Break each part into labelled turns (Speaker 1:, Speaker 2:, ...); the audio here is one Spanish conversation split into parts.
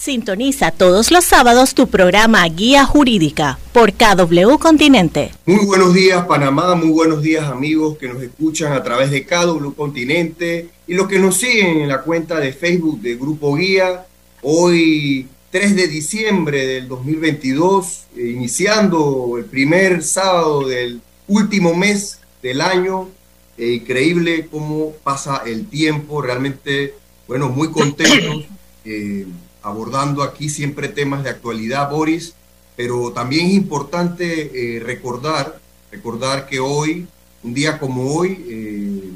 Speaker 1: Sintoniza todos los sábados tu programa Guía Jurídica por KW Continente.
Speaker 2: Muy buenos días Panamá, muy buenos días amigos que nos escuchan a través de KW Continente y los que nos siguen en la cuenta de Facebook de Grupo Guía. Hoy 3 de diciembre del 2022, eh, iniciando el primer sábado del último mes del año. Eh, increíble cómo pasa el tiempo, realmente, bueno, muy contentos. Eh, abordando aquí siempre temas de actualidad, Boris, pero también es importante eh, recordar, recordar que hoy, un día como hoy, eh,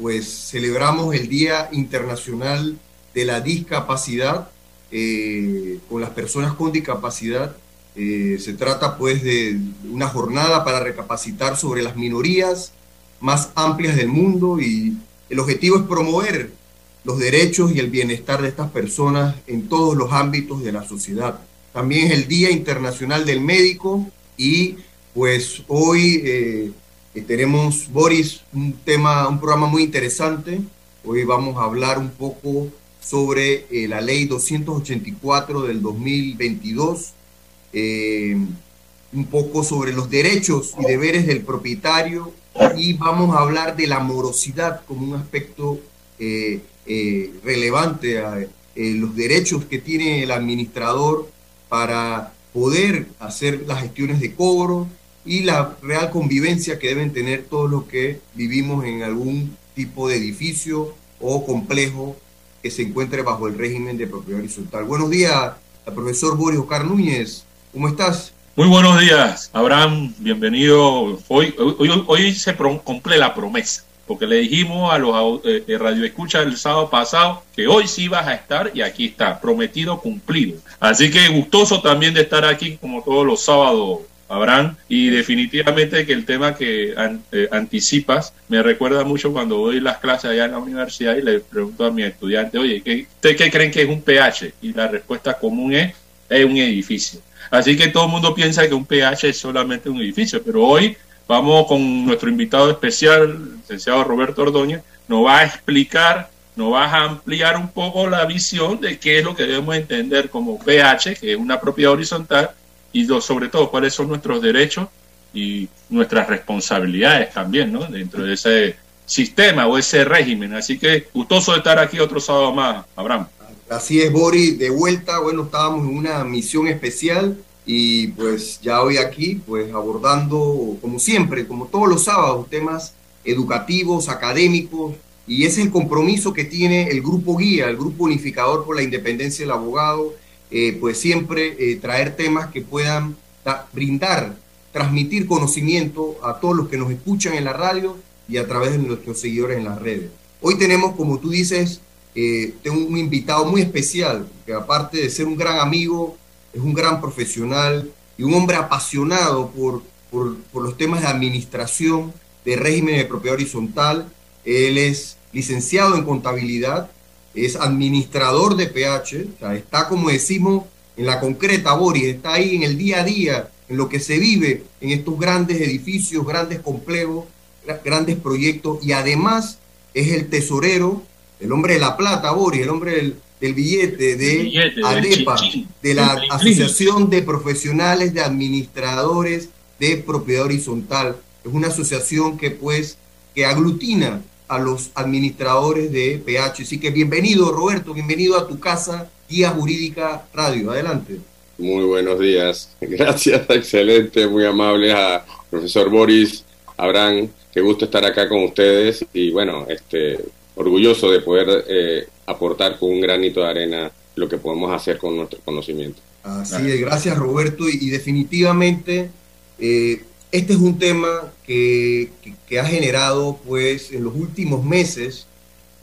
Speaker 2: pues celebramos el Día Internacional de la Discapacidad eh, con las personas con discapacidad. se trata pues de una jornada para recapacitar sobre las minorías más amplias del mundo y el objetivo es promover los derechos y el bienestar de estas personas en todos los ámbitos de la sociedad. También es el Día Internacional del Médico y pues hoy eh, tenemos, Boris, un tema, un programa muy interesante. Hoy vamos a hablar un poco sobre eh, la ley 284 del 2022, eh, un poco sobre los derechos y deberes del propietario y vamos a hablar de la morosidad como un aspecto eh, relevante a eh, los derechos que tiene el administrador para poder hacer las gestiones de cobro y la real convivencia que deben tener todos los que vivimos en algún tipo de edificio o complejo que se encuentre bajo el régimen de propiedad horizontal. Buenos días, profesor Boris Ocar Núñez. ¿Cómo estás?
Speaker 3: Muy buenos días, Abraham. Bienvenido. Hoy, hoy, hoy se cumple la promesa porque le dijimos a los eh, eh radio escucha el sábado pasado que hoy sí vas a estar y aquí está, prometido, cumplido. Así que gustoso también de estar aquí como todos los sábados, Abraham, y definitivamente que el tema que eh, anticipas me recuerda mucho cuando doy las clases allá en la universidad y le pregunto a mi estudiante, oye, ¿qué, ¿ustedes qué creen que es un pH? Y la respuesta común es, es un edificio. Así que todo el mundo piensa que un pH es solamente un edificio, pero hoy Vamos con nuestro invitado especial, licenciado Roberto Ordóñez, nos va a explicar, nos va a ampliar un poco la visión de qué es lo que debemos entender como pH, que es una propiedad horizontal, y sobre todo cuáles son nuestros derechos y nuestras responsabilidades también, ¿no? Dentro de ese sistema o ese régimen. Así que gustoso de estar aquí otro sábado más, Abraham.
Speaker 2: Así es, Boris, de vuelta, bueno, estábamos en una misión especial y pues ya hoy aquí, pues abordando, como siempre, como todos los sábados, temas educativos, académicos, y ese es el compromiso que tiene el grupo guía, el grupo unificador por la independencia del abogado, eh, pues siempre eh, traer temas que puedan brindar, transmitir conocimiento a todos los que nos escuchan en la radio y a través de nuestros seguidores en las redes. Hoy tenemos, como tú dices, eh, tengo un invitado muy especial, que aparte de ser un gran amigo, es un gran profesional y un hombre apasionado por, por, los temas de administración, de régimen de propiedad horizontal. Él es licenciado en contabilidad, es administrador de PH, está como decimos en la concreta, Boris, está ahí en el día a día, en lo que se vive en estos grandes edificios, grandes complejos, grandes proyectos y además es el tesorero, el hombre de la plata, Boris, el hombre del, del billete de ADEPA, de la Asociación de Profesionales de Administradores de Propiedad Horizontal. Es una asociación que pues que aglutina a los administradores de PH. Así que bienvenido Roberto, bienvenido a tu casa, Guía Jurídica Radio. Adelante.
Speaker 4: Muy buenos días. Gracias, excelente, muy amable a profesor Boris, Abraham. Qué gusto estar acá con ustedes y bueno, este, orgulloso de poder eh, aportar con un granito de arena lo que podemos hacer con nuestro conocimiento.
Speaker 2: Así es, gracias Roberto y, definitivamente eh, este es un tema que, ha generado pues en los últimos meses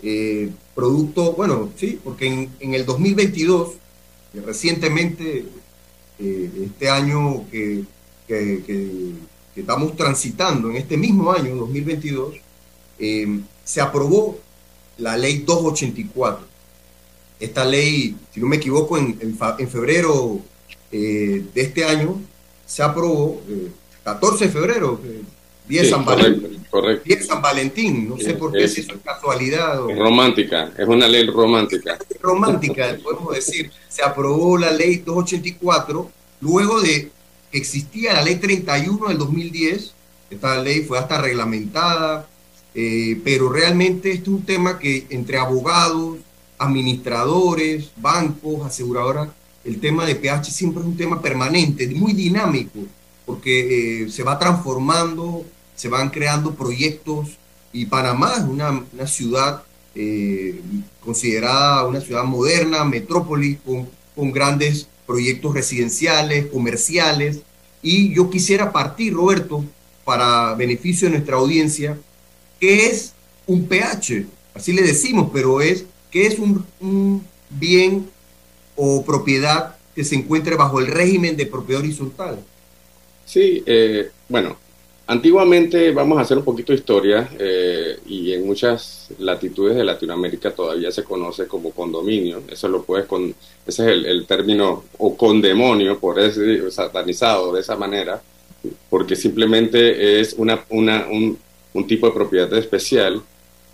Speaker 2: eh, producto, bueno, sí, porque en, el 2022, recientemente, este año que, estamos transitando, en este mismo año, 2022, se aprobó la ley 284. Esta ley, si no me equivoco, en, febrero eh, de este año se aprobó, 14 eh, de febrero Día, San, Valentín. Día San Valentín. No sé por qué, si eso es casualidad.
Speaker 4: Es romántica, es una ley romántica.
Speaker 2: Romántica, podemos decir. Se aprobó la ley 284 luego de que existía la ley 31 del 2010. Esta ley fue hasta reglamentada, eh, pero realmente este es un tema que entre abogados, administradores, bancos, aseguradoras, el tema de PH siempre es un tema permanente, muy dinámico, porque eh, se va transformando, se van creando proyectos y Panamá es una, ciudad eh, considerada una ciudad moderna, metrópolis, con, grandes proyectos residenciales, comerciales. Y yo quisiera partir, Roberto, para beneficio de nuestra audiencia, ¿qué es un PH? Así le decimos, pero es ¿qué es un, un bien o propiedad que se encuentre bajo el régimen de propiedad horizontal.
Speaker 4: Sí, eh, bueno, antiguamente vamos a hacer un poquito de historia eh, y en muchas latitudes de Latinoamérica todavía se conoce como condominio. Eso lo puedes con, ese es el, término o condemonio, por eso satanizado de esa manera, porque simplemente es una, una, un, un tipo de propiedad especial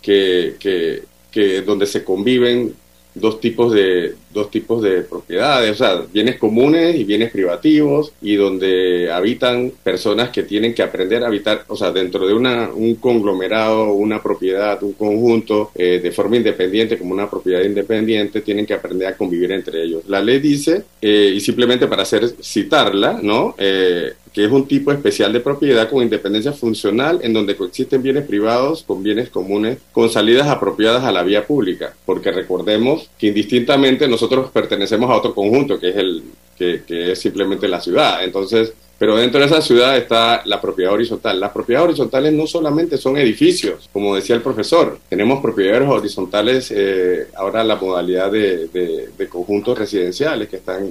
Speaker 4: que, que, que donde se conviven dos tipos de dos tipos de propiedades, o sea, bienes comunes y bienes privativos y donde habitan personas que tienen que aprender a habitar, o sea, dentro de una, un conglomerado, una propiedad, un conjunto eh, de forma independiente como una propiedad independiente, tienen que aprender a convivir entre ellos. La ley dice, eh, y simplemente para hacer citarla, ¿no? Eh, que es un tipo especial de propiedad con independencia funcional en donde coexisten bienes privados con bienes comunes con salidas apropiadas a la vía pública, porque recordemos que indistintamente nosotros pertenecemos a otro conjunto que es el que, es simplemente la ciudad. Entonces, pero dentro de esa ciudad está la propiedad horizontal. Las propiedades horizontales no solamente son edificios, como decía el profesor, tenemos propiedades horizontales, eh, ahora la modalidad de, conjuntos residenciales que están,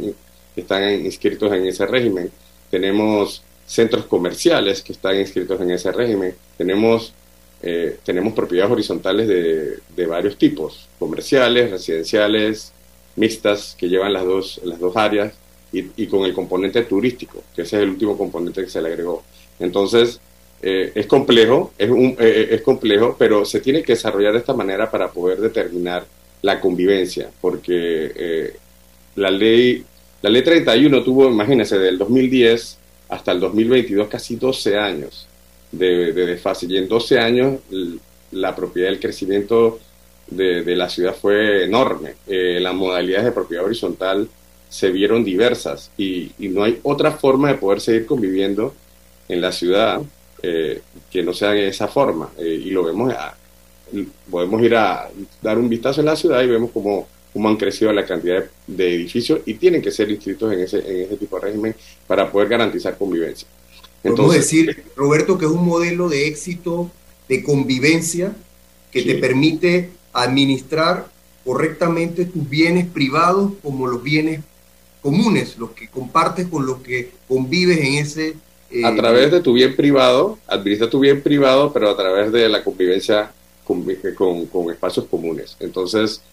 Speaker 4: que están inscritos en ese régimen tenemos centros comerciales que están inscritos en ese régimen, tenemos, eh, tenemos propiedades horizontales de, de, varios tipos, comerciales, residenciales, mixtas, que llevan las dos, las dos áreas, y, y, con el componente turístico, que ese es el último componente que se le agregó. Entonces, eh, es complejo, es, un, eh, es complejo, pero se tiene que desarrollar de esta manera para poder determinar la convivencia, porque la ley la ley 31 tuvo, imagínense, del 2010 hasta el 2022 casi 12 años de, de desfase. Y en 12 años la propiedad, el crecimiento de, la ciudad fue enorme. Eh, las modalidades de propiedad horizontal se vieron diversas y, no hay otra forma de poder seguir conviviendo en la ciudad eh, que no sea de esa forma. Eh, y lo vemos, podemos ir a dar un vistazo en la ciudad y vemos como cómo han crecido la cantidad de, edificios y tienen que ser inscritos en ese, en ese tipo de régimen para poder garantizar convivencia.
Speaker 2: Podemos decir, Roberto, que es un modelo de éxito de convivencia que te permite administrar correctamente tus bienes privados como los bienes comunes, los que compartes con los que convives en ese...
Speaker 4: Eh, a través de tu bien privado, administra tu bien privado, pero a través de la convivencia con, con, con espacios comunes. Entonces,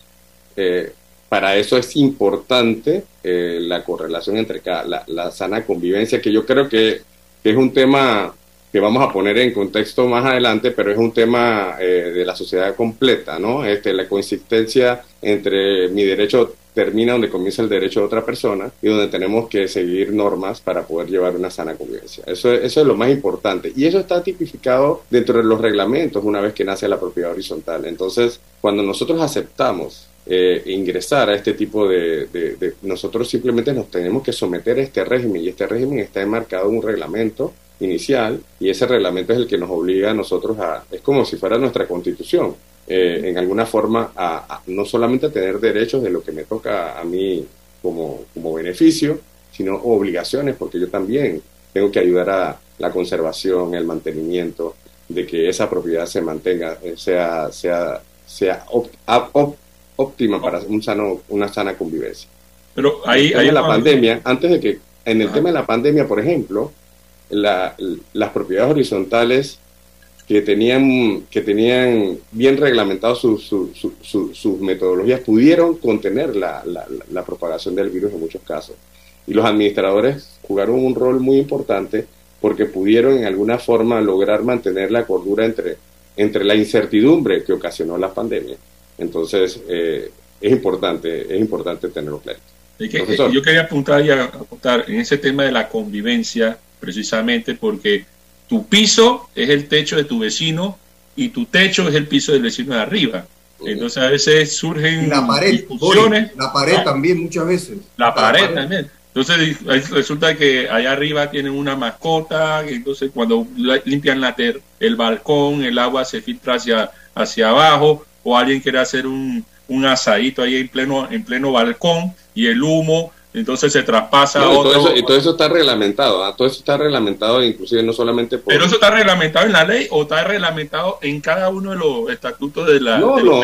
Speaker 4: eh, para eso es importante eh, la correlación entre cada, la, sana convivencia, que yo creo que, es un tema que vamos a poner en contexto más adelante, pero es un tema eh, de la sociedad completa, ¿no? Este, la consistencia entre mi derecho termina donde comienza el derecho de otra persona y donde tenemos que seguir normas para poder llevar una sana convivencia. Eso, eso es lo más importante. Y eso está tipificado dentro de los reglamentos una vez que nace la propiedad horizontal. Entonces, cuando nosotros aceptamos eh, ingresar a este tipo de, Nosotros simplemente nos tenemos que someter a este régimen y este régimen está enmarcado en un reglamento inicial y ese reglamento es el que nos obliga a nosotros a... Es como si fuera nuestra constitución, eh, en alguna forma, a, no solamente tener derechos de lo que me toca a mí como, como beneficio, sino obligaciones, porque yo también tengo que ayudar a la conservación, el mantenimiento, de que esa propiedad se mantenga, eh, sea, sea, sea óptima para un sano, una sana convivencia.
Speaker 3: Pero ahí,
Speaker 4: hay la pandemia, antes de que, en el tema de la pandemia, por ejemplo, la, las propiedades horizontales que tenían, que tenían bien reglamentadas sus, sus metodologías pudieron contener la, la, la, propagación del virus en muchos casos. Y los administradores jugaron un rol muy importante porque pudieron en alguna forma lograr mantener la cordura entre, entre la incertidumbre que ocasionó la pandemia. Entonces, eh, es importante, es importante tenerlo claro.
Speaker 3: yo quería apuntar y apuntar en ese tema de la convivencia, precisamente porque tu piso es el techo de tu vecino y tu techo es el piso del vecino de arriba. Entonces a veces surgen
Speaker 2: la pared, discusiones. la pared también muchas veces.
Speaker 3: La pared, también. Entonces resulta que allá arriba tienen una mascota, entonces cuando limpian la ter el balcón, el agua se filtra hacia, hacia abajo, o alguien quiere hacer un, un asadito ahí en pleno, en pleno balcón y el humo entonces se traspasa
Speaker 4: a otro. Todo eso, y todo eso está reglamentado, ¿ah? todo eso está reglamentado, inclusive no solamente por.
Speaker 3: Pero eso está reglamentado en la ley o está reglamentado en cada uno de los estatutos de la no, no.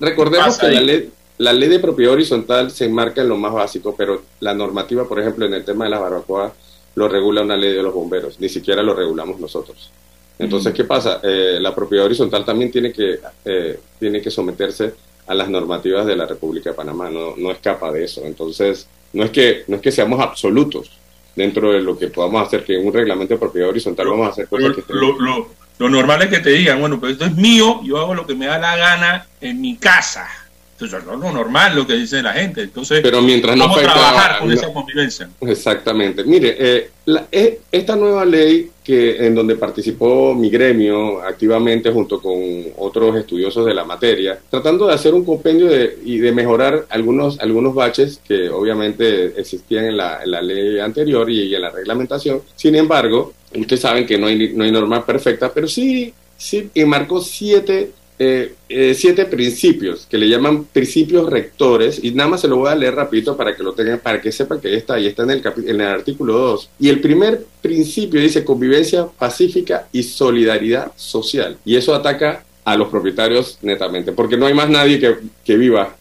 Speaker 4: Recordemos que la ley, la ley de propiedad horizontal se enmarca en lo más básico, pero la normativa, por ejemplo, en el tema de las barbacoas, lo regula una ley de los bomberos, ni siquiera lo regulamos nosotros. Entonces, ¿qué pasa? Eh, la propiedad horizontal también tiene que, eh, tiene que someterse a las normativas de la República de Panamá, no, no escapa de eso. Entonces, no es, que, no es que seamos absolutos dentro de lo que podamos hacer, que en un reglamento de propiedad horizontal vamos a hacer cosas
Speaker 3: que... Lo, lo, lo, normal es que te digan, bueno, pues esto es mío, yo hago lo que me da la gana en mi casa. Entonces, es lo normal lo que dice la gente. Entonces,
Speaker 4: Pero mientras
Speaker 3: vamos
Speaker 4: a
Speaker 3: trabajar con esa convivencia.
Speaker 4: Exactamente. Mire, eh, eh, esta nueva ley que en donde participó mi gremio activamente junto con otros estudiosos de la materia, tratando de hacer un compendio de, y de mejorar algunos, algunos baches que obviamente existían en la, ley anterior y, en la reglamentación. Sin embargo, ustedes saben que no hay, no hay norma perfecta, pero sí, sí enmarcó siete eh, eh, siete principios que le llaman principios rectores y nada más se lo voy a leer rapidito para que lo tengan, para que sepan que está ahí está en el, en el artículo 2. Y el primer principio dice convivencia pacífica y solidaridad social. Y eso ataca a los propietarios netamente, porque no hay más nadie que, que viva.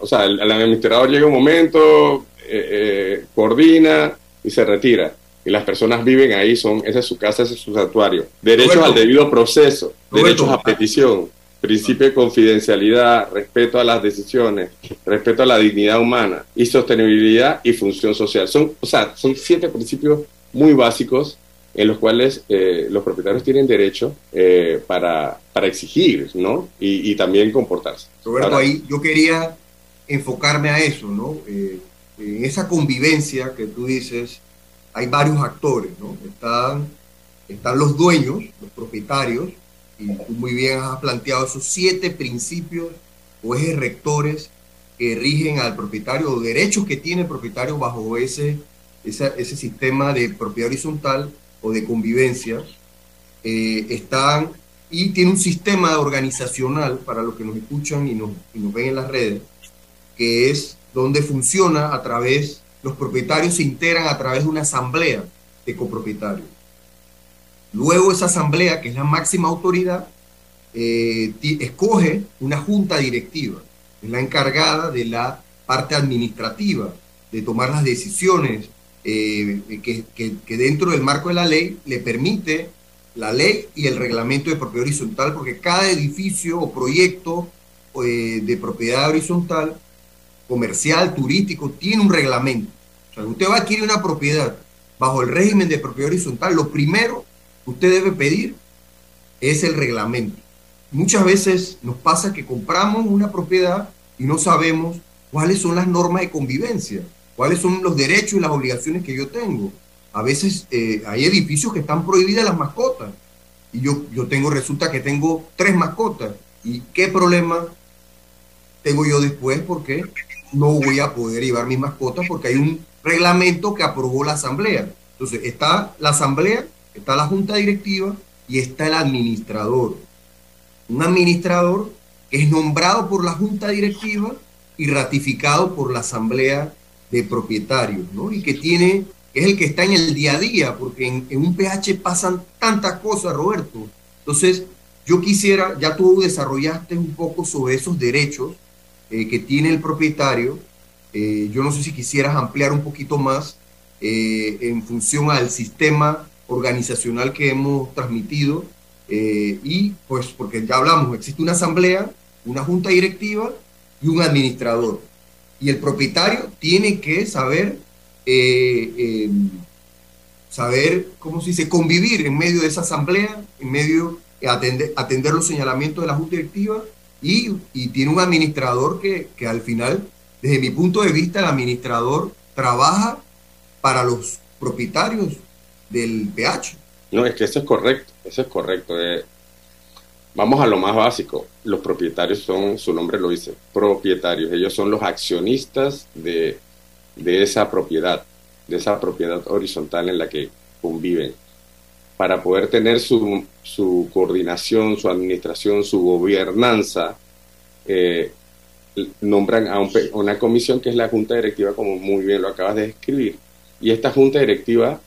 Speaker 4: o sea, el, administrador llega un momento, eh, coordina y se retira y las personas viven ahí, son, esa es su casa, ese es su santuario. Derechos al debido proceso, derechos a petición, principio de confidencialidad, respeto a las decisiones, respeto a la dignidad humana y sostenibilidad y función social. Son, o sea, son siete principios muy básicos en los cuales eh, los propietarios tienen derecho eh, para, para, exigir, ¿no? Y, también comportarse.
Speaker 2: Roberto, ahí yo quería enfocarme a eso, ¿no? Eh, en esa convivencia que tú dices, hay varios actores, ¿no? Están, están los dueños, los propietarios, y tú muy bien has planteado esos siete principios o ejes rectores que rigen al propietario o derechos que tiene el propietario bajo ese, ese, sistema de propiedad horizontal o de convivencia. Eh, están y tiene un sistema organizacional para los que nos escuchan y nos, y nos ven en las redes, que es donde funciona a través, los propietarios se integran a través de una asamblea de copropietarios. Luego esa asamblea, que es la máxima autoridad, eh, escoge una junta directiva, es la encargada de la parte administrativa, de tomar las decisiones eh, que, dentro del marco de la ley le permite la ley y el reglamento de propiedad horizontal, porque cada edificio o proyecto eh, de propiedad horizontal, comercial, turístico, tiene un reglamento. O sea, usted va a adquirir una propiedad bajo el régimen de propiedad horizontal, lo primero usted debe pedir es el reglamento. Muchas veces nos pasa que compramos una propiedad y no sabemos cuáles son las normas de convivencia, cuáles son los derechos y las obligaciones que yo tengo. A veces eh, hay edificios que están prohibidas las mascotas y yo, yo tengo, resulta que tengo tres mascotas. ¿Y qué problema tengo yo después? Porque no voy a poder llevar mis mascotas porque hay un reglamento que aprobó la asamblea. Entonces está la asamblea está la junta directiva y está el administrador. Un administrador que es nombrado por la junta directiva y ratificado por la asamblea de propietarios, ¿no? Y que tiene, es el que está en el día a día, porque en, un PH pasan tantas cosas, Roberto. Entonces, yo quisiera, ya tú desarrollaste un poco sobre esos derechos eh, que tiene el propietario. Eh, yo no sé si quisieras ampliar un poquito más eh, en función al sistema organizacional que hemos transmitido eh, y pues porque ya hablamos, existe una asamblea, una junta directiva y un administrador. Y el propietario tiene que saber eh, eh, saber, ¿cómo se dice?, convivir en medio de esa asamblea, en medio de atender, atender los señalamientos de la Junta Directiva y, y tiene un administrador que, que al final, desde mi punto de vista, el administrador trabaja para los propietarios del PH.
Speaker 4: No, es que eso es correcto, eso es correcto. Eh, vamos a lo más básico. Los propietarios son, su nombre lo dice, propietarios. Ellos son los accionistas de, de esa propiedad, de esa propiedad horizontal en la que conviven. Para poder tener su, su coordinación, su administración, su gobernanza, eh, nombran a, una comisión que es la Junta Directiva, como muy bien lo acabas de describir. Y esta Junta Directiva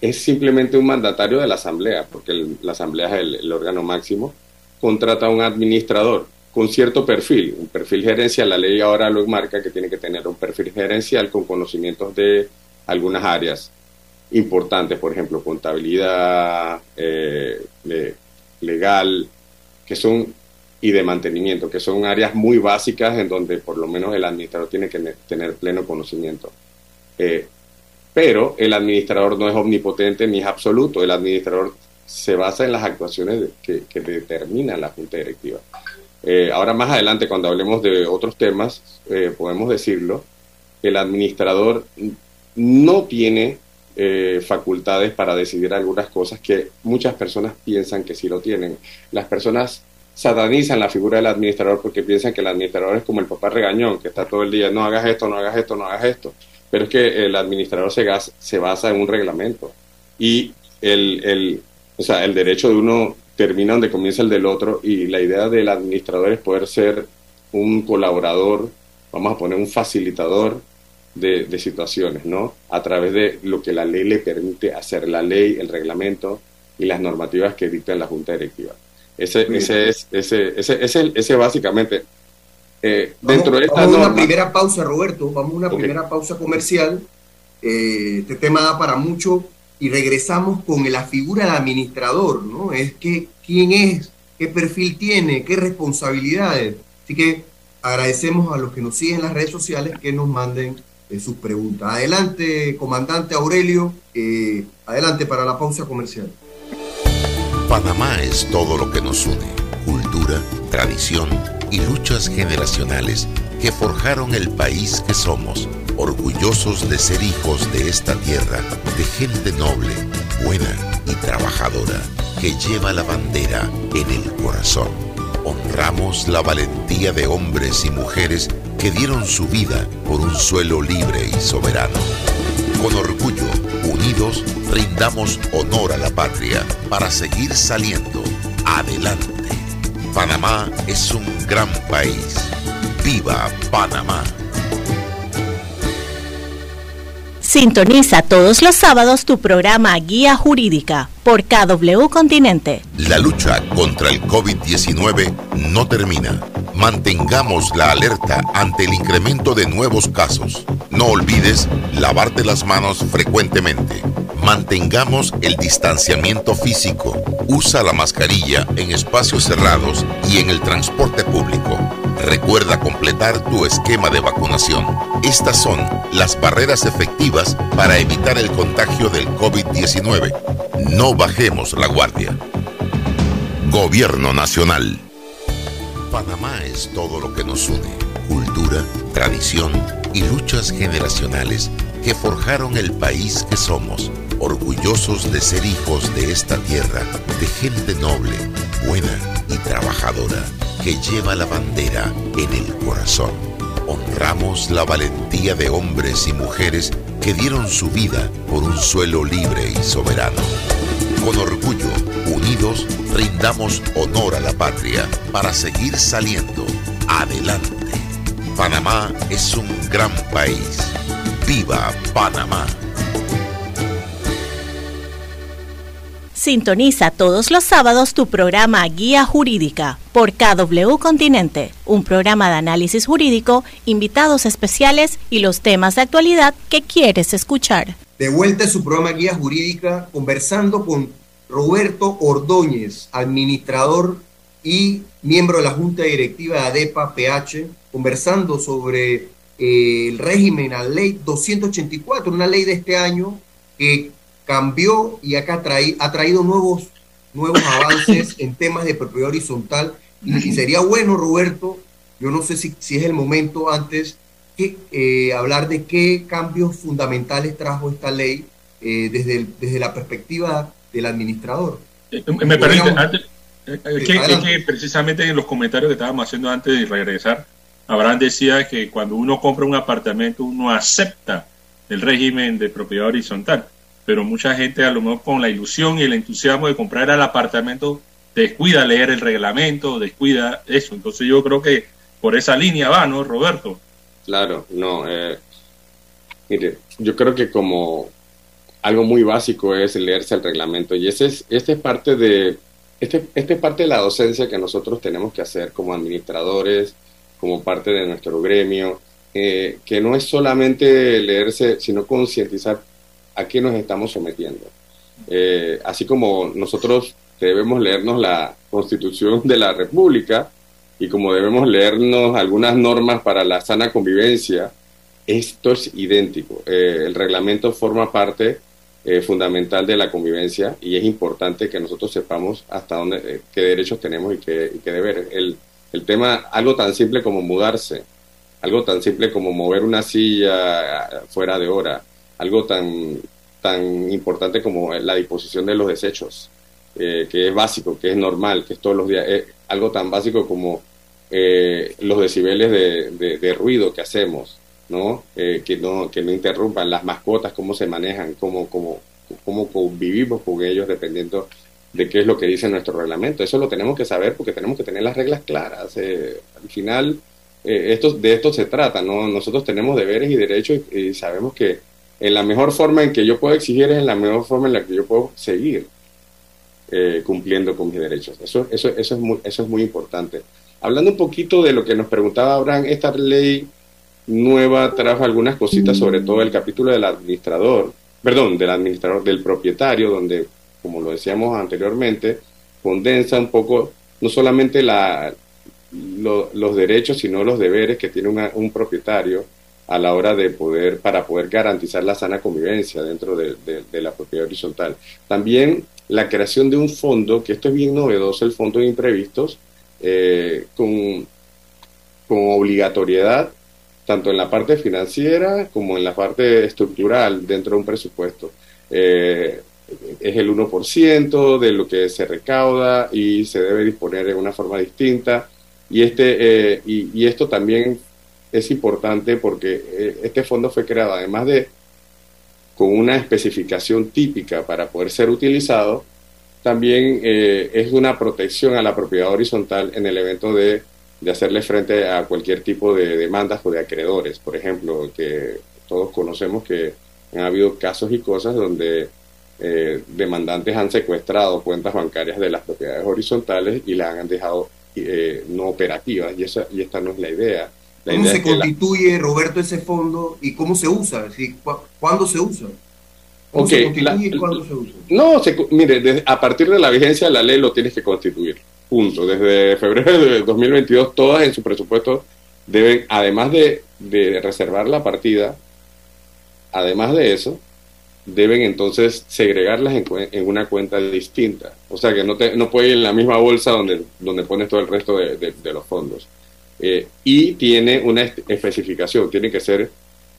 Speaker 4: es simplemente un mandatario de la Asamblea, porque la Asamblea es el, órgano máximo, contrata a un administrador con cierto perfil, un perfil gerencial, la ley ahora lo marca que tiene que tener un perfil gerencial con conocimientos de algunas áreas importantes, por ejemplo, contabilidad eh, legal, que son y de mantenimiento, que son áreas muy básicas en donde por lo menos el administrador tiene que tener pleno conocimiento. Eh, pero el administrador no es omnipotente ni es absoluto, el administrador se basa en las actuaciones que, determina la Junta Directiva. Eh, ahora más adelante, cuando hablemos de otros temas, eh, podemos decirlo, el administrador no tiene facultades para decidir algunas cosas que muchas personas piensan que sí lo tienen. Las personas satanizan la figura del administrador porque piensan que el administrador es como el papá regañón, que está todo el día, no hagas esto, no hagas esto, no hagas esto. Pero es que el administrador se, se basa en un reglamento y el, el, o sea, el derecho de uno termina donde comienza el del otro y la idea del administrador es poder ser un colaborador, vamos a poner un facilitador de, de, situaciones, ¿no? A través de lo que la ley le permite hacer, la ley, el reglamento y las normativas que dicta la Junta Directiva. Ese, ese es, ese, ese, ese, ese básicamente.
Speaker 2: Eh, dentro vamos, de esta vamos a una primera pausa, Roberto. Vamos a una primera pausa comercial. Eh, este tema da para mucho y regresamos con la figura del administrador, ¿no? Es que quién es, qué perfil tiene, qué responsabilidades. Así que agradecemos a los que nos siguen en las redes sociales que nos manden eh, sus preguntas. Adelante, comandante Aurelio, eh, adelante para la pausa comercial.
Speaker 5: Panamá es todo lo que nos une, cultura, tradición y luchas generacionales que forjaron el país que somos, orgullosos de ser hijos de esta tierra, de gente noble, buena y trabajadora, que lleva la bandera en el corazón. Honramos la valentía de hombres y mujeres que dieron su vida por un suelo libre y soberano. Con orgullo, unidos, rindamos honor a la patria para seguir saliendo adelante. Panamá es un gran país. ¡Viva Panamá!
Speaker 1: Sintoniza todos los sábados tu programa Guía Jurídica por KW Continente.
Speaker 5: La lucha contra el COVID-19 no termina. Mantengamos la alerta ante el incremento de nuevos casos. No olvides lavarte las manos frecuentemente. Mantengamos el distanciamiento físico. Usa la mascarilla en espacios cerrados y en el transporte público. Recuerda completar tu esquema de vacunación. Estas son las barreras efectivas para evitar el contagio del COVID-19. No bajemos la guardia. Gobierno Nacional. Panamá es todo lo que nos une. Cultura, tradición y luchas generacionales que forjaron el país que somos, orgullosos de ser hijos de esta tierra, de gente noble, buena y trabajadora, que lleva la bandera en el corazón. Honramos la valentía de hombres y mujeres que dieron su vida por un suelo libre y soberano. Con orgullo, unidos, rindamos honor a la patria para seguir saliendo adelante. Panamá es un gran país. ¡Viva Panamá!
Speaker 1: Sintoniza todos los sábados tu programa Guía Jurídica por KW Continente, un programa de análisis jurídico, invitados especiales y los temas de actualidad que quieres escuchar.
Speaker 2: De vuelta en su programa Guía Jurídica, conversando con Roberto Ordóñez, administrador y miembro de la Junta Directiva de ADEPA PH, conversando sobre eh, el régimen, la ley 284, una ley de este año que cambió y acá ha traído nuevos, nuevos avances en temas de propiedad horizontal. Y, sería bueno, Roberto, yo no sé si, si es el momento antes que eh, hablar de qué cambios fundamentales trajo esta ley eh, desde, desde la perspectiva del administrador.
Speaker 3: Eh, me permite, antes, que, precisamente en los comentarios que estábamos haciendo antes de regresar, Abraham decía que cuando uno compra un apartamento uno acepta el régimen de propiedad horizontal, pero mucha gente a lo mejor con la ilusión y el entusiasmo de comprar el apartamento descuida leer el reglamento, descuida eso. Entonces yo creo que por esa línea va, ¿no, Roberto?
Speaker 4: Claro, no. Eh, mire, yo creo que como algo muy básico es leerse el reglamento y ese es, este es parte de este, este es parte de la docencia que nosotros tenemos que hacer como administradores, como parte de nuestro gremio, eh, que no es solamente leerse, sino concientizar a qué nos estamos sometiendo. Eh, así como nosotros debemos leernos la Constitución de la República y como debemos leernos algunas normas para la sana convivencia, esto es idéntico. Eh, el reglamento forma parte fundamental de la convivencia y es importante que nosotros sepamos hasta dónde, qué derechos tenemos y qué, y qué deberes. El, el tema, algo tan simple como mudarse, algo tan simple como mover una silla fuera de hora, algo tan, tan importante como la disposición de los desechos, eh, que es básico, que es normal, que es todos los días, algo tan básico como eh, los decibeles de, ruido que hacemos, ¿no? Eh, que ¿no? que no interrumpan, las mascotas, cómo se manejan, cómo, cómo, cómo convivimos con ellos dependiendo de qué es lo que dice nuestro reglamento. Eso lo tenemos que saber porque tenemos que tener las reglas claras. al final, eh, esto, de esto se trata, ¿no? Nosotros tenemos deberes y derechos y, sabemos que en la mejor forma en que yo puedo exigir es en la mejor forma en la que yo puedo seguir eh, cumpliendo con mis derechos. Eso, eso, eso, es muy, eso es muy importante. Hablando un poquito de lo que nos preguntaba Abraham, esta ley nueva trajo algunas cositas, sobre todo el capítulo del administrador, perdón, del administrador, del propietario, donde, como lo decíamos anteriormente, condensa un poco no solamente la, los derechos, sino los deberes que tiene un propietario a la hora de poder, para poder garantizar la sana convivencia dentro de, la propiedad horizontal. También la creación de un fondo, que esto es bien novedoso, el fondo de imprevistos, eh, con, con obligatoriedad, tanto en la parte financiera como en la parte estructural dentro de un presupuesto. Eh, es el 1% de lo que se recauda y se debe disponer de una forma distinta y, este, eh, y, esto también es importante porque eh, este fondo fue creado, además de con una especificación típica para poder ser utilizado, también eh, es una protección a la propiedad horizontal en el evento de, de hacerle frente a cualquier tipo de demandas o de acreedores. Por ejemplo, que todos conocemos que han habido casos y cosas donde demandantes han secuestrado cuentas bancarias de las propiedades horizontales y las han dejado eh, no operativas y, esa, y esta no es la idea.
Speaker 2: ¿Cómo se constituye, Roberto, ese fondo y cómo se usa? ¿Cuándo se usa?
Speaker 4: ¿Cómo se constituye y cuándo se usa? No, mire, a partir de la vigencia de la ley lo tienes que constituir. Punto. Desde febrero de 2022, todas en su presupuesto deben, además de, de reservar la partida, además de eso, deben entonces segregarlas en, una cuenta distinta. O sea que no, te, no puede ir en la misma bolsa donde, donde pones todo el resto de, los fondos. Eh, y tiene una especificación, tiene que ser,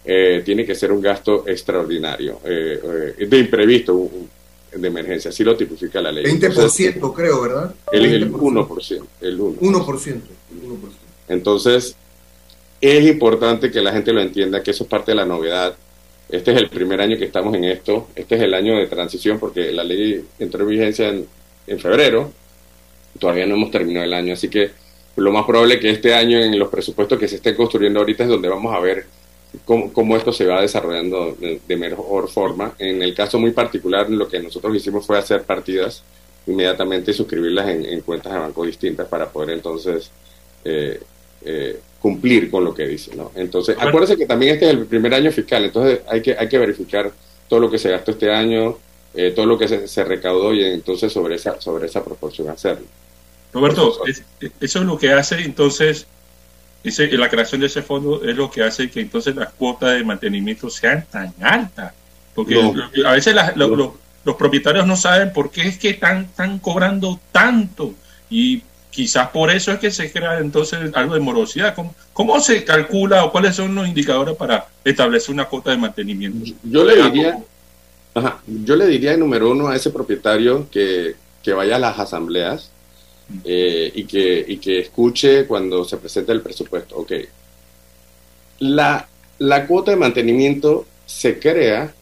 Speaker 4: eh, tiene que ser un gasto extraordinario, eh, de imprevisto, de emergencia, así lo tipifica la ley.
Speaker 2: 20% creo, ¿verdad?
Speaker 4: El, 1%. El
Speaker 2: 1%. 1%.
Speaker 4: Entonces, es importante que la gente lo entienda, que eso es parte de la novedad este es el primer año que estamos en esto. Este es el año de transición porque la ley entró en vigencia en, febrero. Todavía no hemos terminado el año. Así que lo más probable que este año en los presupuestos que se estén construyendo ahorita es donde vamos a ver cómo, esto se va desarrollando de, mejor forma. En el caso muy particular, lo que nosotros hicimos fue hacer partidas inmediatamente y suscribirlas en, cuentas de banco distintas para poder entonces eh, eh, cumplir con lo que dice, ¿no? Entonces, acuérdense que también este es el primer año fiscal, entonces hay que, hay que verificar todo lo que se gastó este año, eh, todo lo que se, recaudó y entonces sobre esa, sobre esa proporción hacerlo.
Speaker 3: Roberto, eso es lo que hace entonces, dice la creación de ese fondo es lo que hace que entonces las cuotas de mantenimiento sean tan altas. Porque a veces los propietarios no saben por qué es que están, están cobrando tanto y quizás por eso es que se crea entonces algo de morosidad. ¿Cómo, ¿Cómo, se calcula o cuáles son los indicadores para establecer una cuota de mantenimiento?
Speaker 4: Yo le diría, yo le diría, número uno, a ese propietario que, que vaya a las asambleas eh, y, que, y que escuche cuando se presenta el presupuesto. Ok. La, la cuota de mantenimiento se crea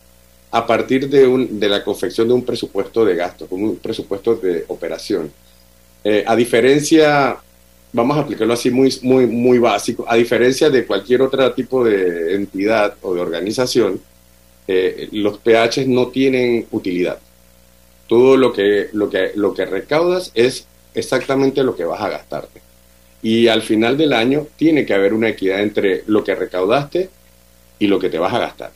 Speaker 4: a partir de, un, de la confección de un presupuesto de gasto, un presupuesto de operación. Eh, a diferencia, vamos a aplicarlo así muy, muy, muy básico, a diferencia de cualquier otro tipo de entidad o de organización, eh, los PH no tienen utilidad. Todo lo que, lo, que, lo que recaudas es exactamente lo que vas a gastarte. Y al final del año tiene que haber una equidad entre lo que recaudaste y lo que te vas a gastar.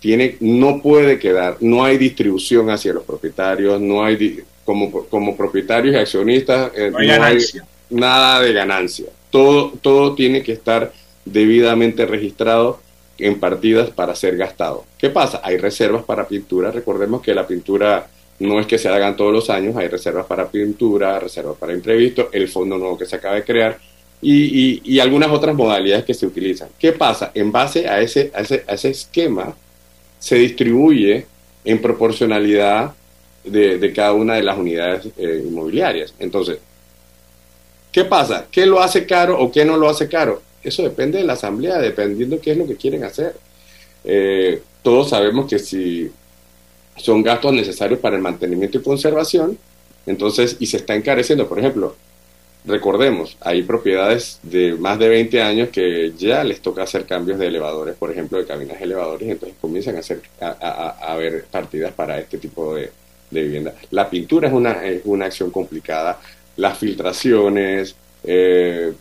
Speaker 4: Tiene, no puede quedar, no hay distribución hacia los propietarios, no hay como, como propietarios y accionistas,
Speaker 3: eh, no, hay,
Speaker 4: nada de ganancia. Todo, todo tiene que estar debidamente registrado en partidas para ser gastado. ¿Qué pasa? Hay reservas para pintura. Recordemos que la pintura no es que se hagan todos los años, hay reservas para pintura, reservas para imprevisto, el fondo nuevo que se acaba de crear y, y, algunas otras modalidades que se utilizan. ¿Qué pasa? En base a ese, a ese, a ese esquema se distribuye en proporcionalidad de, de cada una de las unidades eh, inmobiliarias. Entonces, ¿qué pasa? ¿Qué lo hace caro o qué no lo hace caro? Eso depende de la asamblea, dependiendo qué es lo que quieren hacer. Eh, todos sabemos que si son gastos necesarios para el mantenimiento y conservación, entonces, y se está encareciendo, por ejemplo, recordemos, hay propiedades de más de 20 años que ya les toca hacer cambios de elevadores, por ejemplo, de cabinas elevadores, entonces comienzan a hacer a, ver partidas para este tipo de, vivienda. La pintura es una, es una acción complicada, las filtraciones, eh,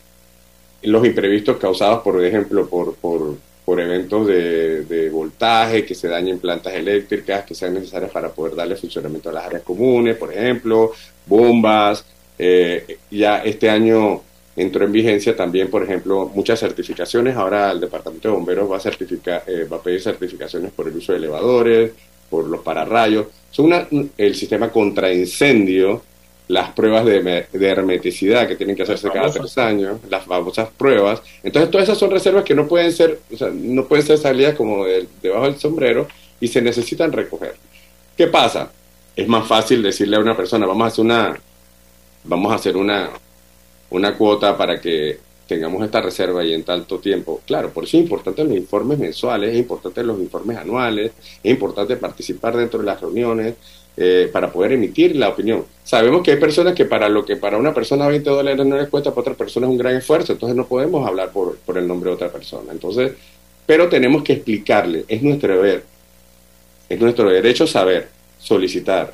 Speaker 4: los imprevistos causados, por ejemplo, por, por, por eventos de, voltaje, que se dañen plantas eléctricas, que sean necesarias para poder darle funcionamiento a las áreas comunes, por ejemplo, bombas. Eh, ya este año entró en vigencia también, por ejemplo, muchas certificaciones. Ahora el Departamento de Bomberos va a, certificar, eh, va a pedir certificaciones por el uso de elevadores, por los pararrayos. Son una, el sistema contra incendio las pruebas de, hermeticidad que tienen que hacerse cada tres años, las famosas pruebas. Entonces, todas esas son reservas que no pueden ser, o sea, no pueden ser salidas como debajo del sombrero y se necesitan recoger. ¿Qué pasa? Es más fácil decirle a una persona, vamos a hacer una, vamos a hacer una, una cuota para que tengamos esta reserva y en tanto tiempo. Claro, por eso es importante los informes mensuales, es importante los informes anuales, es importante participar dentro de las reuniones, eh, para poder emitir la opinión. Sabemos que hay personas que para lo que para una persona 20 dólares no les cuesta, para otra persona es un gran esfuerzo, entonces no podemos hablar por, por el nombre de otra persona. Entonces, pero tenemos que explicarle, es nuestro deber, es nuestro derecho saber, solicitar,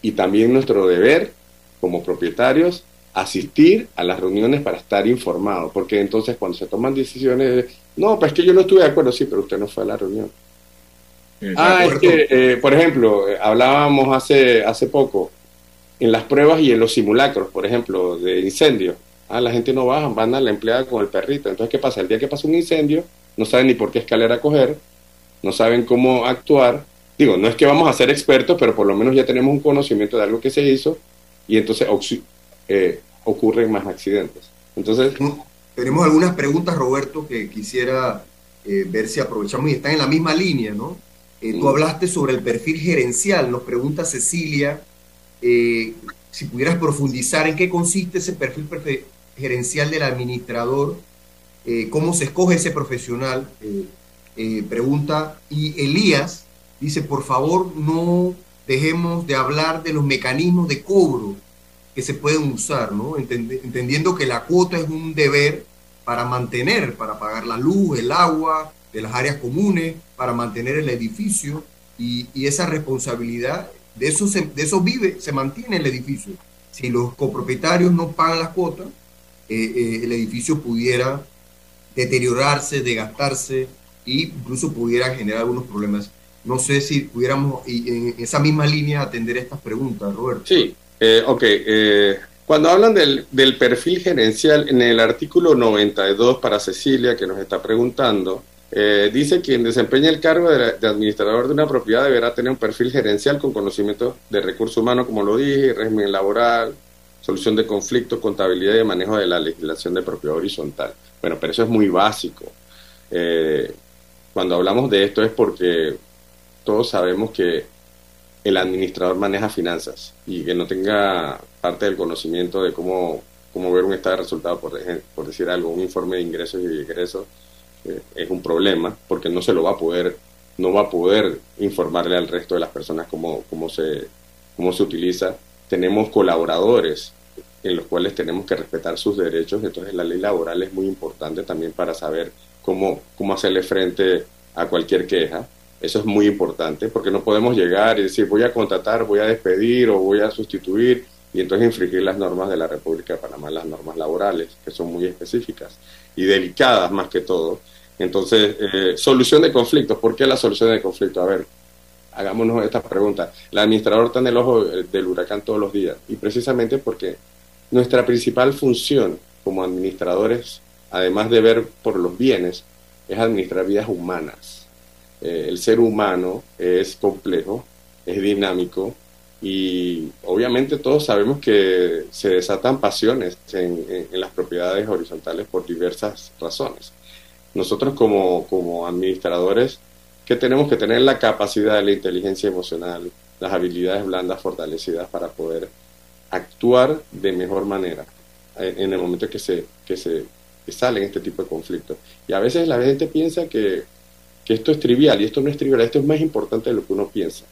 Speaker 4: y también nuestro deber como propietarios asistir a las reuniones para estar informados, porque entonces cuando se toman decisiones, no, pues que yo no estuve de acuerdo, sí, pero usted no fue a la reunión. Ah, es que, eh, por ejemplo, eh, hablábamos hace, hace poco, en las pruebas y en los simulacros, por ejemplo, de incendio. Ah, la gente no baja, van a la empleada con el perrito. Entonces, ¿qué pasa? El día que pasa un incendio, no saben ni por qué escalera coger, no saben cómo actuar. Digo, no es que vamos a ser expertos, pero por lo menos ya tenemos un conocimiento de algo que se hizo y entonces eh, ocurren más accidentes. Entonces...
Speaker 2: Tenemos algunas preguntas, Roberto, que quisiera ver si aprovechamos y están en la misma línea, ¿no? Eh, tú hablaste sobre el perfil gerencial, nos pregunta Cecilia eh, si pudieras profundizar en qué consiste ese perfil gerencial del administrador, eh, cómo se escoge ese profesional, pregunta, y Elías dice, por favor no dejemos de hablar de los mecanismos de cobro que se pueden usar, ¿no? entendiendo que la cuota es un deber para mantener, para pagar la luz, el agua, de las áreas comunes para mantener el edificio y, esa responsabilidad de eso, se, de eso vive, se mantiene el edificio. Si los copropietarios no pagan las cuotas, eh, eh, el edificio pudiera deteriorarse, desgastarse e incluso pudiera generar algunos problemas. No sé si pudiéramos en esa misma línea atender estas preguntas, Roberto.
Speaker 4: Sí, eh, ok. cuando hablan del, del, perfil gerencial, en el artículo 92 para Cecilia, que nos está preguntando, Eh, dice quien desempeña el cargo de, administrador de una propiedad deberá tener un perfil gerencial con conocimiento de recursos humanos, como lo dije, régimen laboral, solución de conflictos, contabilidad y manejo de la legislación de propiedad horizontal. Bueno, pero eso es muy básico. Eh, cuando hablamos de esto es porque todos sabemos que el administrador maneja finanzas y que no tenga parte del conocimiento de cómo, cómo ver un estado de resultados, por, por decir algo, un informe de ingresos y egresos, eh, es un problema porque no se lo va a poder no va a poder informarle al resto de las personas cómo, cómo, se, cómo se utiliza. Tenemos colaboradores en los cuales tenemos que respetar sus derechos, entonces la ley laboral es muy importante también para saber cómo, cómo hacerle frente a cualquier queja. Eso es muy importante porque no podemos llegar y decir voy a contratar, voy a despedir o voy a sustituir y entonces infringir las normas de la República de Panamá, las normas laborales, que son muy específicas y delicadas más que todo. Entonces, eh, solución de conflictos. ¿Por qué la solución de conflictos? A ver, hagámonos esta pregunta. El administrador está en el ojo del huracán todos los días y precisamente porque nuestra principal función como administradores, además de ver por los bienes, es administrar vidas humanas. Eh, el ser humano es complejo, es dinámico y obviamente todos sabemos que se desatan pasiones en las propiedades horizontales por diversas razones nosotros como, como administradores que tenemos que tener la capacidad, la inteligencia emocional, las habilidades blandas fortalecidas para poder actuar de mejor manera en el momento que se, que se que salen este tipo de conflictos. Y a veces la gente piensa que, que esto es trivial y esto no es trivial, esto es más importante de lo que uno piensa.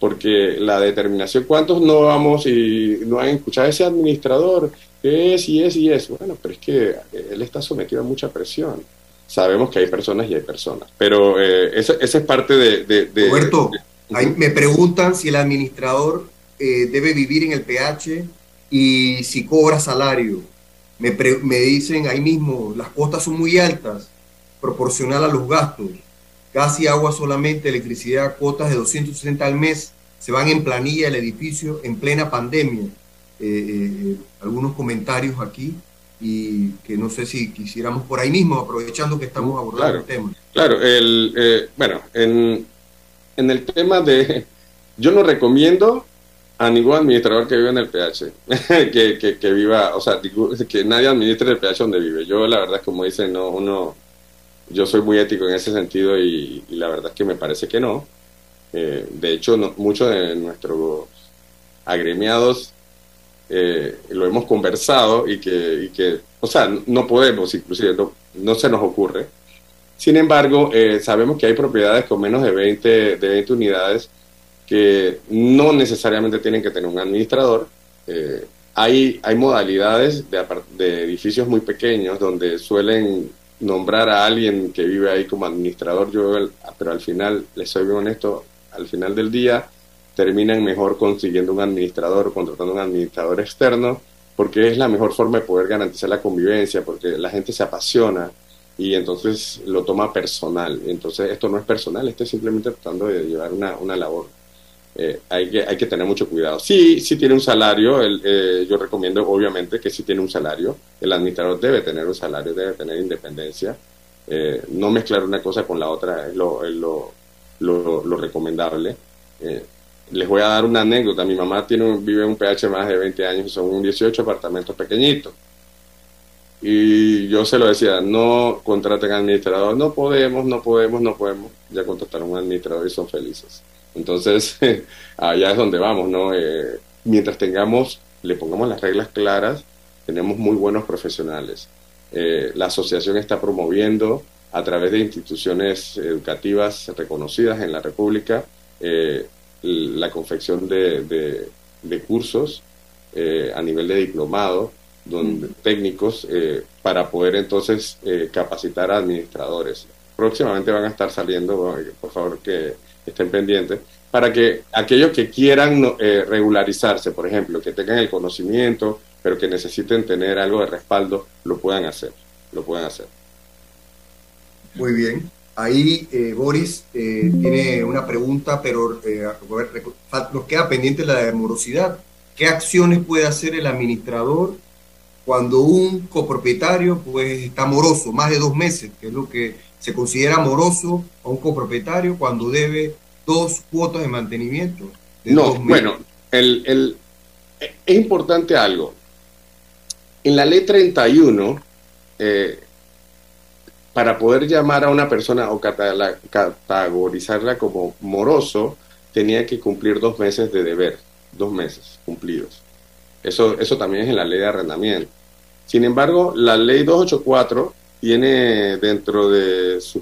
Speaker 4: Porque la determinación, ¿cuántos no vamos y no han escuchado a ese administrador? es y es y es? Bueno, pero es que él está sometido a mucha presión sabemos que hay personas y hay personas. Pero eh, esa, es parte de...
Speaker 2: Roberto, me preguntan si el administrador eh, debe vivir en el PH y si cobra salario. Me, me dicen ahí mismo, las costas son muy altas, proporcional a los gastos. Gas y agua solamente, electricidad, cuotas de 260 al mes, se van en planilla del edificio en plena pandemia. Eh, algunos comentarios aquí y que no sé si quisiéramos por ahí mismo, aprovechando que estamos abordando el tema.
Speaker 4: Claro, el, eh, bueno, en, en el tema de, yo no recomiendo a ningún administrador que viva en el PH, que, que, viva, o sea, que nadie administre el PH donde vive. Yo la verdad, como dicen, no, uno, yo soy muy ético en ese sentido y, la verdad es que me parece que no. Eh, de hecho, no, muchos de nuestros agremiados eh, lo hemos conversado y que, o sea, no podemos, inclusive, no, se nos ocurre. Sin embargo, eh, sabemos que hay propiedades con menos de 20, de 20 unidades que no necesariamente tienen que tener un administrador. Eh, hay, hay modalidades de, de edificios muy pequeños donde suelen nombrar a alguien que vive ahí como administrador, yo, pero al final, les soy bien honesto, al final del día, terminan mejor consiguiendo un administrador, contratando un administrador externo, porque es la mejor forma de poder garantizar la convivencia, porque la gente se apasiona y entonces lo toma personal. Entonces esto no es personal, esto es simplemente tratando de llevar una, una labor. Eh, hay, que, hay que tener mucho cuidado. Sí, sí tiene un salario, el, eh, yo recomiendo obviamente que sí tiene un salario, el administrador debe tener un salario, debe tener independencia. Eh, no mezclar una cosa con la otra es lo, lo, lo, lo recomendable les voy a dar una anécdota. Mi mamá tiene vive en un PH más de 20 años, son 18 apartamentos pequeñitos. Y yo se lo decía, no contraten administrador, no podemos, no podemos, no podemos. Ya contrataron un administrador y son felices. Entonces, allá es donde vamos, ¿no? Eh, mientras tengamos, le pongamos las reglas claras, tenemos muy buenos profesionales. Eh, la asociación está promoviendo a través de instituciones educativas reconocidas en la República eh, la confección de, de, cursos eh, a nivel de diplomado, donde, técnicos, eh, para poder entonces eh, capacitar a administradores. Próximamente van a estar saliendo, por favor que estén pendientes, para que aquellos que quieran regularizarse, por ejemplo, que tengan el conocimiento, pero que necesiten tener algo de respaldo, lo puedan hacer, lo puedan hacer.
Speaker 2: Muy bien. Ahí eh, Boris eh, tiene una pregunta, pero eh, nos queda pendiente la de morosidad. ¿Qué acciones puede hacer el administrador cuando un copropietario pues, está moroso, más de dos meses, que es lo que se considera moroso a un copropietario cuando debe dos cuotas de mantenimiento.
Speaker 4: no, bueno, el, el, es importante algo. En la ley 31, eh, para poder llamar a una persona o categorizarla como moroso, tenía que cumplir dos meses de deber, dos meses cumplidos. Eso, eso también es en la ley de arrendamiento. Sin embargo, la ley 284 tiene dentro de su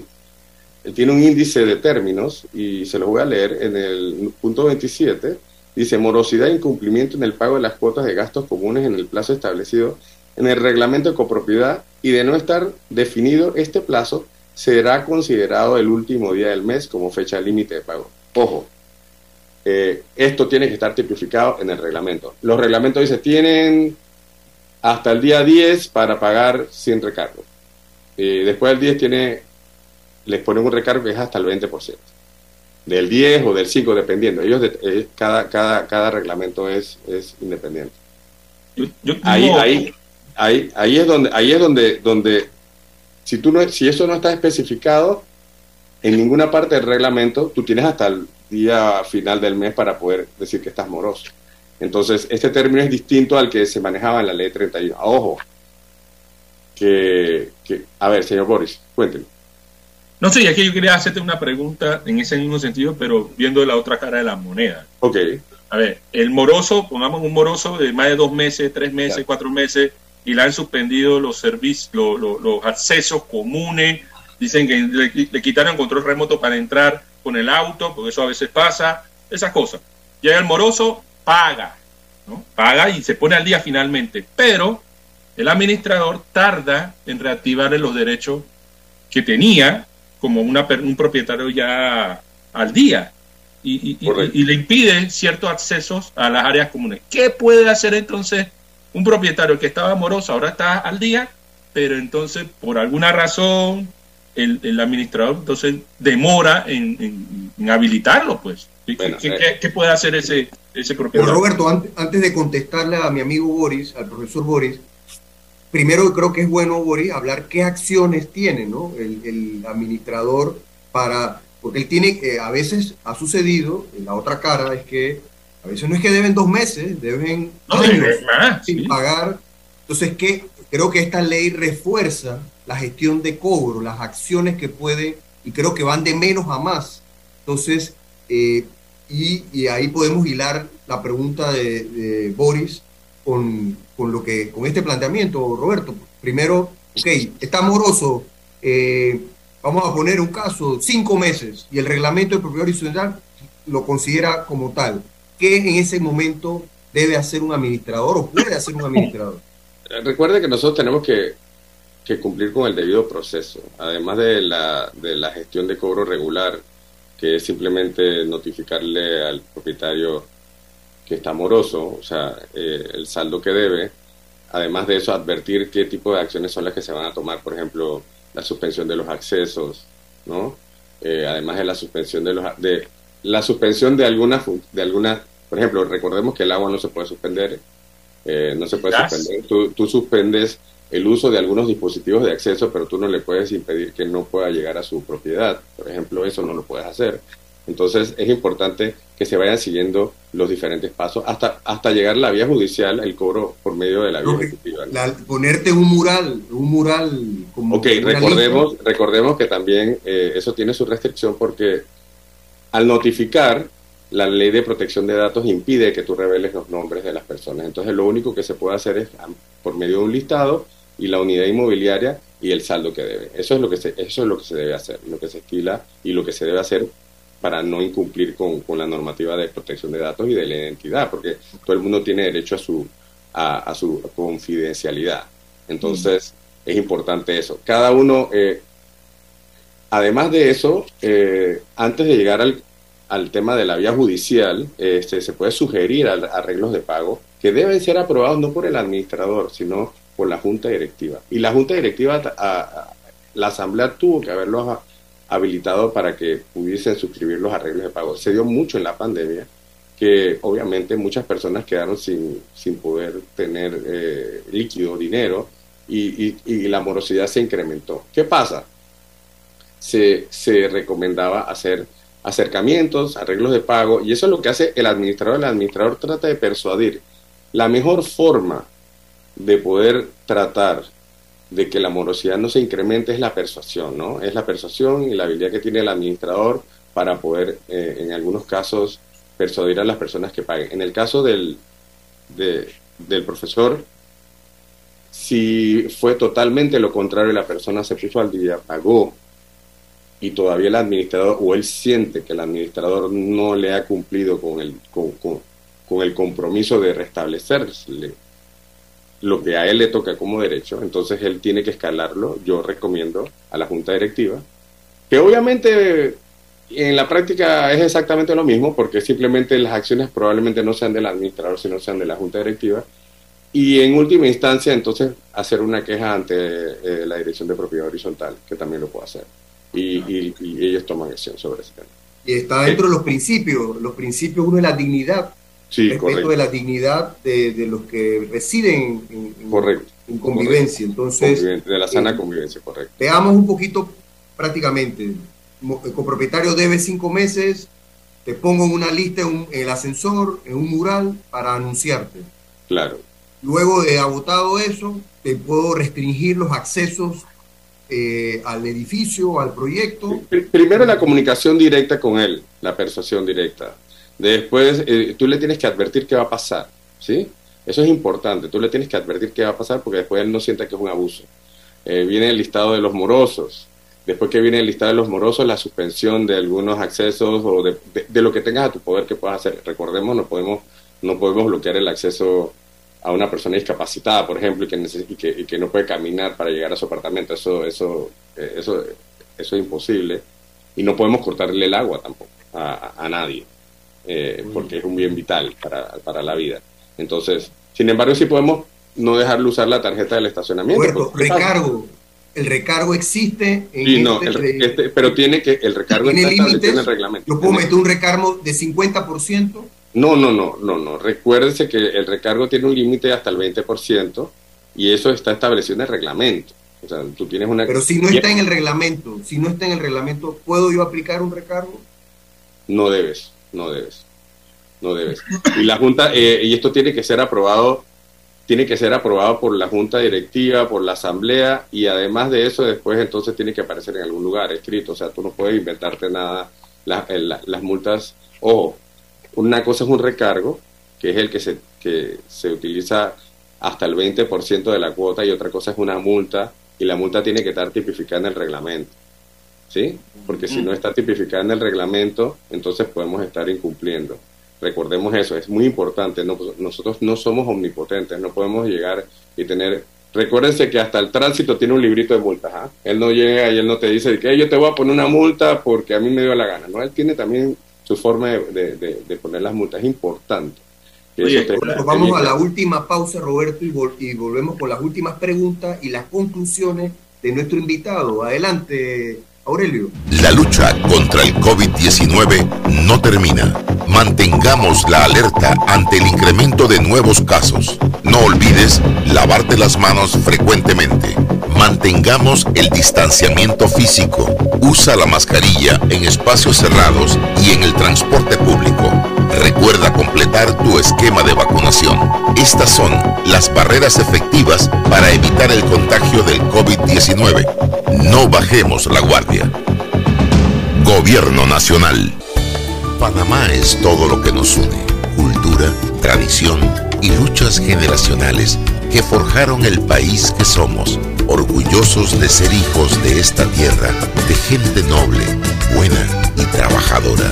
Speaker 4: tiene un índice de términos y se lo voy a leer en el punto 27 dice morosidad e incumplimiento en el pago de las cuotas de gastos comunes en el plazo establecido en el reglamento de copropiedad y de no estar definido este plazo será considerado el último día del mes como fecha límite de pago. Ojo, eh, esto tiene que estar tipificado en el reglamento. Los reglamentos dicen tienen hasta el día 10 para pagar sin recargo. Y después del 10 tiene, les ponen un recargo que es hasta el 20%. Del 10 o del 5, dependiendo. Ellos, eh, cada, cada, cada reglamento es, es independiente. ahí, ahí, ahí, ahí es donde, ahí es donde, donde si, tú no, si eso no está especificado en ninguna parte del reglamento, tú tienes hasta el día final del mes para poder decir que estás moroso. Entonces, este término es distinto al que se manejaba en la ley 31. Ojo, que, a ver, señor Boris, cuénteme.
Speaker 3: No sé, aquí yo quería hacerte una pregunta en ese mismo sentido, pero viendo la otra cara de la moneda.
Speaker 4: Ok.
Speaker 3: A ver, el moroso, pongamos un moroso de más de dos meses, tres meses, cuatro meses, y le han suspendido los servicios, los accesos comunes, dicen que le, le, quitaron control remoto para entrar con el auto, porque eso a veces pasa, esas cosas. Llega el moroso, paga, ¿no? Paga y se pone al día finalmente, pero el administrador tarda en reactivarle los derechos que tenía como una, un propietario ya al día y, y, le impide ciertos accesos a las áreas comunes. ¿Qué puede hacer entonces un propietario que estaba amoroso, ahora está al día, pero entonces por alguna razón el, administrador entonces demora en, habilitarlo, pues? ¿Qué, ¿qué, puede hacer ese, ese propietario?
Speaker 2: Roberto, antes, antes de contestarle a mi amigo Boris, al profesor Boris, primero creo que es bueno, Boris, hablar qué acciones tiene ¿no? el, administrador para, porque él tiene, eh, a veces ha sucedido, en la otra cara es que a veces no es que deben dos meses, deben años sin pagar. Entonces, ¿qué? creo que esta ley refuerza la gestión de cobro, las acciones que puede, y creo que van de menos a más. Entonces, eh, y, ahí podemos hilar la pregunta de Boris con, con, lo que, con este planteamiento, Roberto. Primero, ok, está moroso, eh, vamos a poner un caso, cinco meses, y el reglamento de propiedad horizontal lo considera como tal. ¿Qué en ese momento debe hacer un administrador o puede hacer un administrador?
Speaker 4: Recuerde que nosotros tenemos que, cumplir con el debido proceso, además de la, de la gestión de cobro regular, que es simplemente notificarle al propietario que está moroso, o sea, eh, el saldo que debe. Además de eso, advertir qué tipo de acciones son las que se van a tomar, por ejemplo, la suspensión de los accesos, ¿no? Eh, además de la suspensión de los de la suspensión de algunas de algunas, por ejemplo, recordemos que el agua no se puede suspender, eh, no se puede suspender. Tú, tú suspendes el uso de algunos dispositivos de acceso, pero tú no le puedes impedir que no pueda llegar a su propiedad. Por ejemplo, eso no lo puedes hacer. Entonces es importante que se vayan siguiendo los diferentes pasos hasta, hasta llegar a la vía judicial, el cobro por medio de la vía ejecutiva.
Speaker 2: ponerte un mural, un mural
Speaker 4: como... Ok, recordemos, recordemos que también eh, eso tiene su restricción porque al notificar, la ley de protección de datos impide que tú reveles los nombres de las personas. Entonces lo único que se puede hacer es por medio de un listado y la unidad inmobiliaria y el saldo que debe. Eso es lo que se, eso es lo que se debe hacer, lo que se estila y lo que se debe hacer para no incumplir con, con, la normativa de protección de datos y de la identidad, porque todo el mundo tiene derecho a su, a, su confidencialidad. Entonces, es importante eso. Cada uno, eh, además de eso, eh, antes de llegar al, al, tema de la vía judicial, este, se puede sugerir arreglos de pago que deben ser aprobados no por el administrador, sino por la junta directiva. Y la junta directiva, la asamblea tuvo que haberlo habilitado para que pudiesen suscribir los arreglos de pago. Se dio mucho en la pandemia que obviamente muchas personas quedaron sin, sin poder tener eh, líquido, dinero, y, y, la morosidad se incrementó. ¿Qué pasa? Se, se recomendaba hacer acercamientos, arreglos de pago, y eso es lo que hace el administrador. El administrador trata de persuadir. La mejor forma de poder tratar de que la morosidad no se incremente es la persuasión, ¿no? Es la persuasión y la habilidad que tiene el administrador para poder, eh, en algunos casos, persuadir a las personas que paguen. En el caso del, del profesor, si fue totalmente lo contrario, la persona se puso al día, pagó, y todavía el administrador, o él siente que el administrador no le ha cumplido con el, con, con el compromiso de restablecerle lo que a él le toca como derecho, entonces él tiene que escalarlo. Yo recomiendo a la junta directiva, que obviamente en la práctica es exactamente lo mismo, porque simplemente las acciones probablemente no sean del administrador, sino sean de la junta directiva. Y en última instancia, entonces, hacer una queja ante eh, la dirección de propiedad horizontal, que también lo puede hacer. Y, ellos toman acción sobre ese tema.
Speaker 2: Y está dentro de los principios. Los principios, uno es la dignidad sí, respeto de la dignidad de, de los que residen en,
Speaker 4: correcto,
Speaker 2: en convivencia. Entonces,
Speaker 4: de la sana eh, convivencia, correcto.
Speaker 2: Veamos un poquito prácticamente. El copropietario debe cinco meses, te pongo en una lista en, el ascensor, en un mural, para anunciarte.
Speaker 4: Claro.
Speaker 2: Luego de agotado eso, te puedo restringir los accesos eh, al edificio, al proyecto.
Speaker 4: Primero la comunicación directa con él, la persuasión directa. Después, eh, tú le tienes que advertir qué va a pasar, ¿sí? Eso es importante, tú le tienes que advertir qué va a pasar porque después él no sienta que es un abuso. Eh, viene el listado de los morosos, después que viene el listado de los morosos, la suspensión de algunos accesos o de, lo que tengas a tu poder que puedas hacer. Recordemos, no podemos, no podemos bloquear el acceso a una persona discapacitada, por ejemplo, y que, y que, no puede caminar para llegar a su apartamento. Eso, eso, eh, eso, eso es imposible. Y no podemos cortarle el agua tampoco a nadie. Eh, porque es un bien vital para, para, la vida. Entonces, sin embargo, sí podemos no dejarle usar la tarjeta del estacionamiento.
Speaker 2: recargo. El recargo existe
Speaker 4: en sí, no, este este, pero tiene que el recargo
Speaker 2: tiene límites. En el reglamento. Yo puedo meter un recargo de 50%.
Speaker 4: No, no, no, no, no. Recuérdese que el recargo tiene un límite hasta el 20% y eso está establecido en el reglamento. O sea, tú tienes una
Speaker 2: Pero si no está en el reglamento, si no está en el reglamento, ¿puedo yo aplicar un recargo?
Speaker 4: No debes no debes. No debes. Y la Junta, eh, y esto tiene que ser aprobado, tiene que ser aprobado por la Junta Directiva, por la Asamblea, y además de eso, después entonces tiene que aparecer en algún lugar escrito. O sea, tú no puedes inventarte nada. las multas, ojo, una cosa es un recargo, que es el que se, que se utiliza hasta el 20% de la cuota, y otra cosa es una multa, y la multa tiene que estar tipificada en el reglamento. ¿sí? Porque si no está tipificada en el reglamento, entonces podemos estar incumpliendo. Recordemos eso, es muy importante. nosotros no somos omnipotentes, no podemos llegar y tener. Recuérdense que hasta el tránsito tiene un librito de multas. ¿ah? Él no llega y él no te dice que yo te voy a poner una multa porque a mí me dio la gana. No, él tiene también su forma de, poner las multas. Es importante.
Speaker 2: vamos a la última pausa, Roberto, y, y volvemos con las últimas preguntas y las conclusiones de nuestro invitado. Adelante, Aurelio.
Speaker 5: La lucha contra el COVID-19 no termina. Mantengamos la alerta ante el incremento de nuevos casos. No olvides lavarte las manos frecuentemente. Mantengamos el distanciamiento físico. Usa la mascarilla en espacios cerrados y en el transporte público. Recuerda completar tu esquema de vacunación. Estas son las barreras efectivas para evitar el contagio del COVID-19. No bajemos la guardia. Gobierno Nacional. Panamá es todo lo que nos une. Cultura, tradición y luchas generacionales que forjaron el país que somos. Orgullosos de ser hijos de esta tierra, de gente noble, buena y trabajadora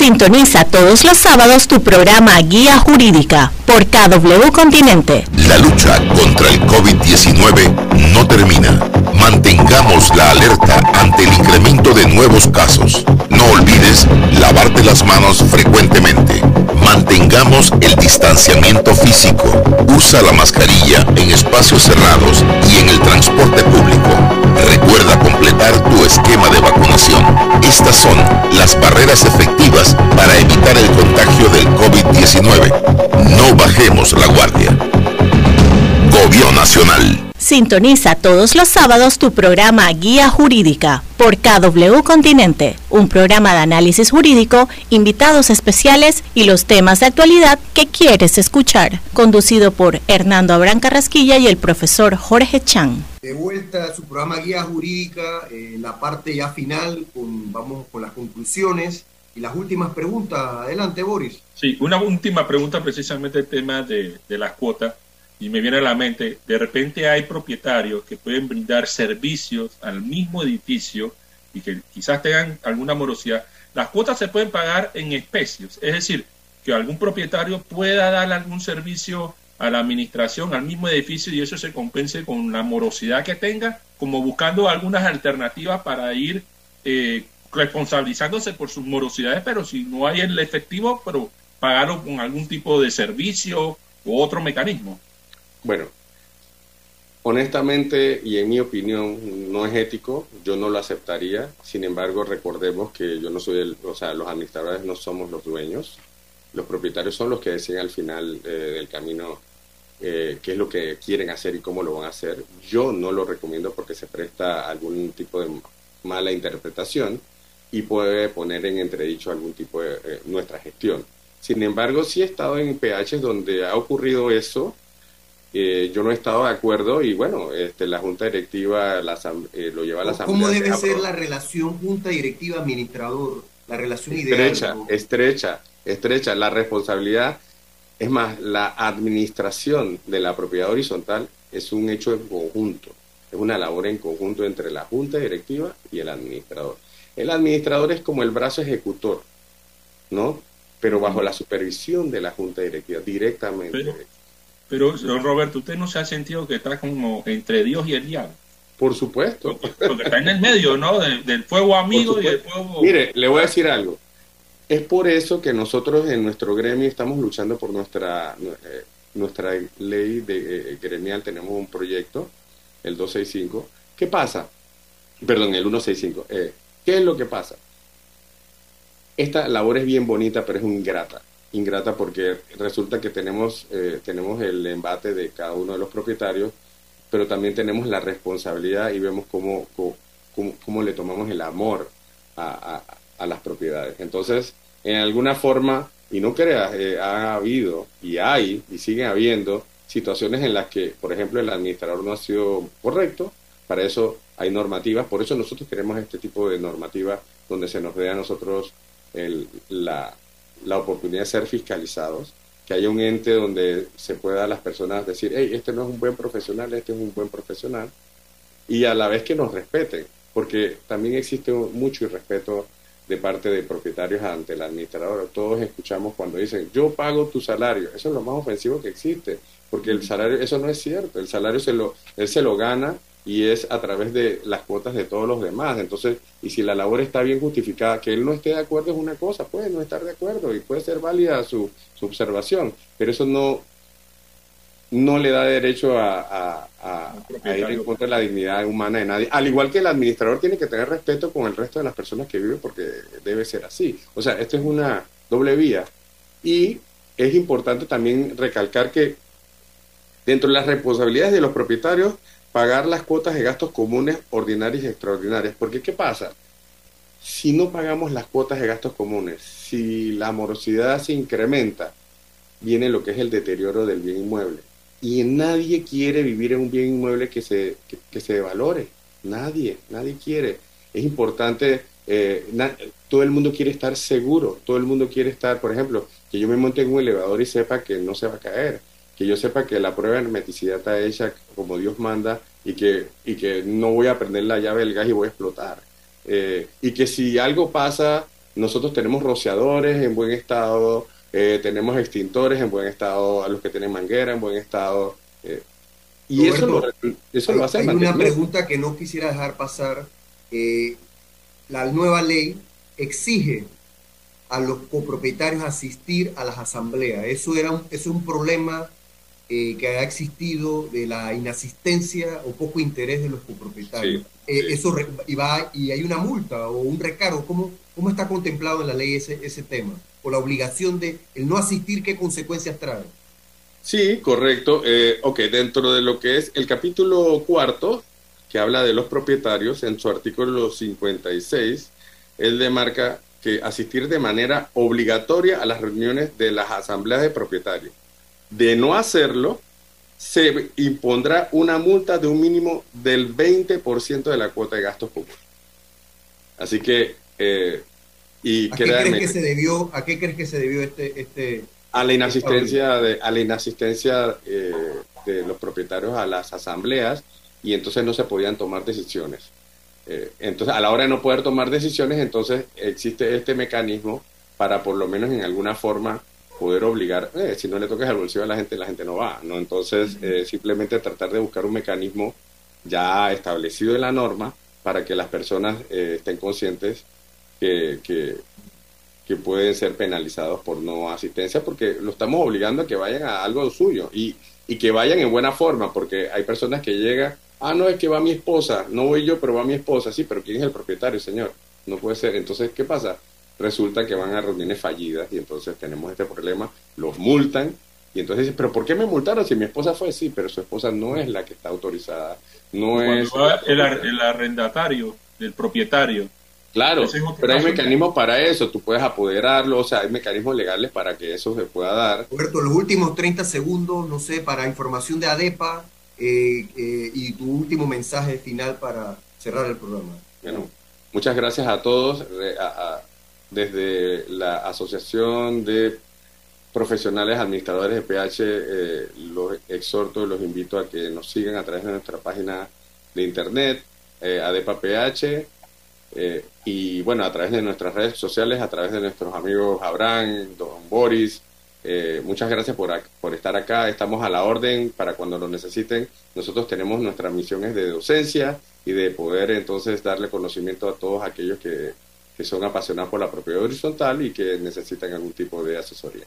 Speaker 1: Sintoniza todos los sábados tu programa Guía Jurídica por KW Continente.
Speaker 5: La lucha contra el COVID-19 no termina. Mantengamos la alerta ante el incremento de nuevos casos. No olvides lavarte las manos frecuentemente. Mantengamos el distanciamiento físico. Usa la mascarilla en espacios cerrados y en el transporte público. Recuerda completar tu esquema de vacunación. Estas son las barreras efectivas para evitar el contagio del COVID-19. No bajemos la guardia. Gobierno Nacional.
Speaker 1: Sintoniza todos los sábados tu programa Guía Jurídica por KW Continente, un programa de análisis jurídico, invitados especiales y los temas de actualidad que quieres escuchar, conducido por Hernando Abrán Carrasquilla y el profesor Jorge Chan.
Speaker 2: De vuelta a su programa Guía Jurídica, en la parte ya final, con, vamos con las conclusiones y las últimas preguntas. Adelante, Boris.
Speaker 3: Sí, una última pregunta precisamente el tema de, de las cuotas y me viene a la mente, de repente hay propietarios que pueden brindar servicios al mismo edificio y que quizás tengan alguna morosidad. Las cuotas se pueden pagar en especies, es decir, que algún propietario pueda dar algún servicio a la administración, al mismo edificio y eso se compense con la morosidad que tenga, como buscando algunas alternativas para ir eh, responsabilizándose por sus morosidades, pero si no hay el efectivo, pero pagarlo con algún tipo de servicio u otro mecanismo.
Speaker 4: Bueno, honestamente y en mi opinión no es ético, yo no lo aceptaría. Sin embargo, recordemos que yo no soy el, o sea, los administradores no somos los dueños. Los propietarios son los que deciden al final eh, del camino eh, qué es lo que quieren hacer y cómo lo van a hacer. Yo no lo recomiendo porque se presta algún tipo de mala interpretación y puede poner en entredicho algún tipo de eh, nuestra gestión. Sin embargo, sí he estado en PH donde ha ocurrido eso eh, yo no he estado de acuerdo y bueno, este, la junta directiva la, eh, lo lleva a la asamblea.
Speaker 2: ¿Cómo debe ser la relación junta directiva administrador? La relación
Speaker 4: estrecha, ideal. Estrecha, estrecha. La responsabilidad, es más, la administración de la propiedad horizontal es un hecho en conjunto. Es una labor en conjunto entre la junta directiva y el administrador. El administrador es como el brazo ejecutor, ¿no? Pero bajo la supervisión de la junta directiva, directamente.
Speaker 3: Pero, Roberto, ¿usted no se ha sentido que está como entre Dios y el diablo?
Speaker 4: Por supuesto.
Speaker 3: Porque, está en el medio, ¿no? Del, fuego amigo y del fuego...
Speaker 4: Mire, le voy a decir algo. Es por eso que nosotros en nuestro gremio estamos luchando por nuestra, eh, nuestra ley de, eh, gremial. Tenemos un proyecto, el 265. ¿Qué pasa? Perdón, el 165. Eh, ¿Qué es lo que pasa? Esta labor es bien bonita, pero es ingrata ingrata porque resulta que tenemos, eh, tenemos el embate de cada uno de los propietarios, pero también tenemos la responsabilidad y vemos cómo, cómo, le tomamos el amor a, a, las propiedades. Entonces, en alguna forma, y no creas, eh, ha habido y hay y sigue habiendo situaciones en las que, por ejemplo, el administrador no ha sido correcto, para eso hay normativas, por eso nosotros queremos este tipo de normativas donde se nos dé a nosotros el, la, la oportunidad de ser fiscalizados, que haya un ente donde se pueda las personas decir, hey, este no es un buen profesional, este es un buen profesional, y a la vez que nos respeten, porque también existe mucho irrespeto de parte de propietarios ante el administrador. Todos escuchamos cuando dicen, yo pago tu salario. Eso es lo más ofensivo que existe, porque el salario, eso no es cierto. El salario se lo, él se lo gana y es a través de las cuotas de todos los demás. Entonces, y si la labor está bien justificada, que él no esté de acuerdo es una cosa, puede no estar de acuerdo y puede ser válida su, su observación, pero eso no, no le da derecho a, a, ir en contra de la dignidad humana de nadie. Al igual que el administrador tiene que tener respeto con el resto de las personas que viven porque debe ser así. O sea, esto es una doble vía. Y es importante también recalcar que dentro de las responsabilidades de los propietarios pagar las cuotas de gastos comunes ordinarios y extraordinarias. Porque ¿qué pasa? Si no pagamos las cuotas de gastos comunes, si la morosidad se incrementa, viene lo que es el deterioro del bien inmueble. Y nadie quiere vivir en un bien inmueble que se, que, se valore. Nadie, nadie quiere. Es importante, eh, todo el mundo quiere estar seguro, todo el mundo quiere estar, por ejemplo, que yo me monte en un elevador y sepa que no se va a caer que yo sepa que la prueba de hermeticidad está hecha como Dios manda y que, y que no voy a prender la llave del gas y voy a explotar. Eh, y que si algo pasa, nosotros tenemos rociadores en buen estado, eh, tenemos extintores en buen estado, a los que tienen manguera en buen estado. Eh, y eso, lo, eso lo hace
Speaker 2: Hay una pregunta que no quisiera dejar pasar. La nueva ley exige a los copropietarios asistir a las asambleas. Eso era un, es un problema eh, que ha existido de la inasistencia o poco interés de los copropietarios. Eh, eso y, va, y hay una multa o un recargo. ¿Cómo, cómo está contemplado en la ley ese, ese tema? O la obligación de el no asistir, ¿qué consecuencias trae?
Speaker 4: Sí, correcto. Eh, ok, dentro de lo que es el capítulo cuarto, que habla de los propietarios, en su artículo 56, él demarca que asistir de manera obligatoria a las reuniones de las asambleas de propietarios. De no hacerlo, se impondrá una multa de un mínimo del 20% de la cuota de gastos públicos. Así que... Eh, y
Speaker 2: ¿A, qué crees que se debió, ¿A qué crees que se debió este... este
Speaker 4: a la inasistencia de, a la inasistencia eh, de los propietarios a las asambleas y entonces no se podían tomar decisiones. Eh, entonces, a la hora de no poder tomar decisiones, entonces existe este mecanismo para por lo menos en alguna forma poder obligar, eh, si no le toques el bolsillo a la gente, la gente no va, ¿no? Entonces, eh, simplemente tratar de buscar un mecanismo ya establecido en la norma para que las personas estén conscientes que, que, que, pueden ser penalizados por no asistencia, porque lo estamos obligando a que vayan a algo suyo y, y que vayan en buena forma, porque hay personas que llegan Ah, no, es que va mi esposa, no voy yo, pero va mi esposa. Sí, pero ¿quién es el propietario, señor? No puede ser. Entonces, ¿qué pasa? Resulta que van a reuniones fallidas y entonces tenemos este problema, los multan y entonces dicen, pero ¿por qué me multaron si mi esposa fue? Sí, pero su esposa no es la que está autorizada. No es...
Speaker 3: el, el arrendatario del propietario.
Speaker 4: Claro, pero hay mecanismos para eso, tú puedes apoderarlo, o sea, hay mecanismos legales para que eso se pueda dar.
Speaker 2: Roberto, los últimos 30 segundos, no sé, para información de ADEPA, eh, eh, y tu último mensaje final para cerrar el programa.
Speaker 4: Bueno, muchas gracias a todos. Desde la Asociación de Profesionales Administradores de PH, eh, los exhorto y los invito a que nos sigan a través de nuestra página de internet, ADEPA PH, y bueno, a través de nuestras redes sociales, a través de nuestros amigos Abraham, Don Boris, eh, muchas gracias por, por, estar acá. Estamos a la orden para cuando lo necesiten. Nosotros tenemos nuestras misiones de docencia y de poder entonces darle conocimiento a todos aquellos que, que son apasionados por la propiedad horizontal y que necesitan algún tipo de asesoría.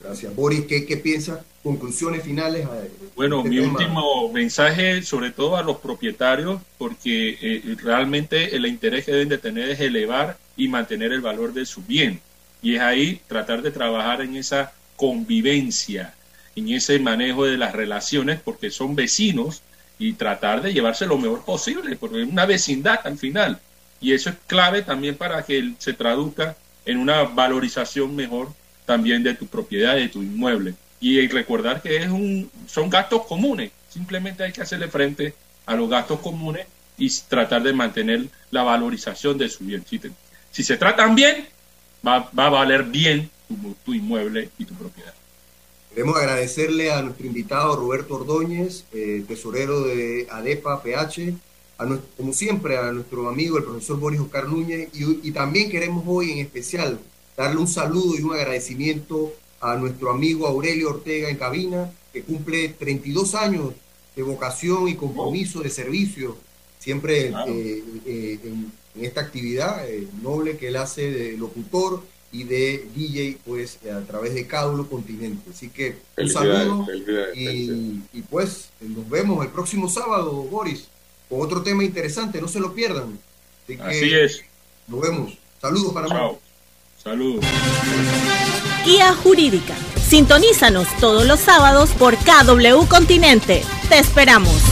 Speaker 2: Gracias. Boris, ¿qué, qué piensas? Conclusiones finales.
Speaker 3: Bueno, este mi último mensaje, sobre todo a los propietarios, porque eh, realmente el interés que deben de tener es elevar y mantener el valor de su bien y es ahí tratar de trabajar en esa convivencia, en ese manejo de las relaciones, porque son vecinos, y tratar de llevarse lo mejor posible, porque es una vecindad al final. Y eso es clave también para que se traduzca en una valorización mejor también de tu propiedad, de tu inmueble. Y recordar que es un, son gastos comunes, simplemente hay que hacerle frente a los gastos comunes y tratar de mantener la valorización de su bien. Si, se tratan bien, va, a valer bien tu, inmueble y tu propiedad.
Speaker 2: Queremos agradecerle a nuestro invitado Roberto Ordóñez, eh, tesorero de ADEPA PH, a como siempre a nuestro amigo el profesor Boris Oscar Núñez y, y, también queremos hoy en especial darle un saludo y un agradecimiento a nuestro amigo Aurelio Ortega en cabina, que cumple 32 años de vocación y compromiso de servicio, siempre eh, eh, en, en esta actividad eh, noble que él hace de locutor y de DJ pues a través de Cádulo Continente. Así que un saludo y, pues nos vemos el próximo sábado, Boris, con otro tema interesante, no se lo pierdan.
Speaker 3: Así, es.
Speaker 2: Nos vemos. Saludos para
Speaker 3: Chao. Saludos.
Speaker 1: Guía Jurídica. Sintonízanos todos los sábados por KW Continente. Te esperamos.